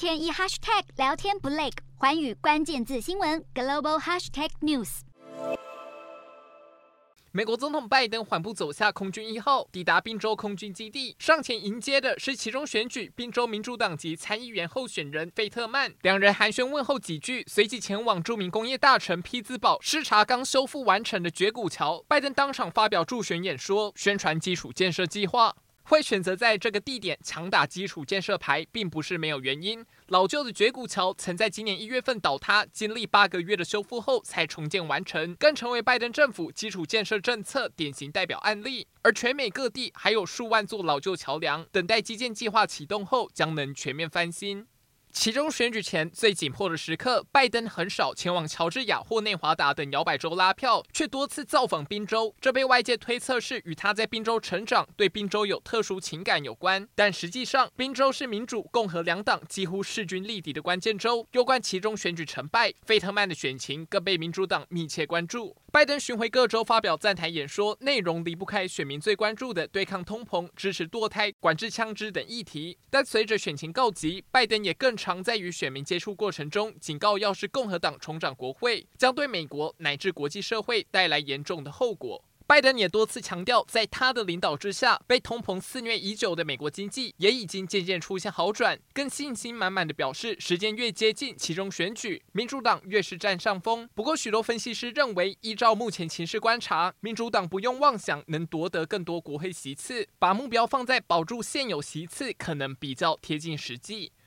天一 hashtag 聊天不累，寰宇关键字新闻 global hashtag news。美国总统拜登缓步走下空军一号，抵达宾州空军基地，上前迎接的是其中选举宾州民主党籍参议员候选人费特曼。两人寒暄问候几句，随即前往著名工业大城匹兹堡视察刚修复完成的绝谷桥。拜登当场发表助选演说，宣传基础建设计划。会选择在这个地点强打基础建设牌，并不是没有原因。老旧的绝古桥曾在今年一月份倒塌，经历八个月的修复后才重建完成，更成为拜登政府基础建设政策典型代表案例。而全美各地还有数万座老旧桥梁，等待基建计划启动后，将能全面翻新。其中选举前最紧迫的时刻，拜登很少前往乔治亚或内华达等摇摆州拉票，却多次造访宾州。这被外界推测是与他在宾州成长、对宾州有特殊情感有关。但实际上，宾州是民主、共和两党几乎势均力敌的关键州。有关其中选举成败，费特曼的选情更被民主党密切关注。拜登巡回各州发表站台演说，内容离不开选民最关注的对抗通膨、支持堕胎、管制枪支等议题。但随着选情告急，拜登也更常在与选民接触过程中警告，要是共和党重掌国会，将对美国乃至国际社会带来严重的后果。拜登也多次强调，在他的领导之下，被通膨肆虐已久的美国经济也已经渐渐出现好转，更信心满满地表示，时间越接近其中选举，民主党越是占上风。不过，许多分析师认为，依照目前情势观察，民主党不用妄想能夺得更多国会席次，把目标放在保住现有席次，可能比较贴近实际。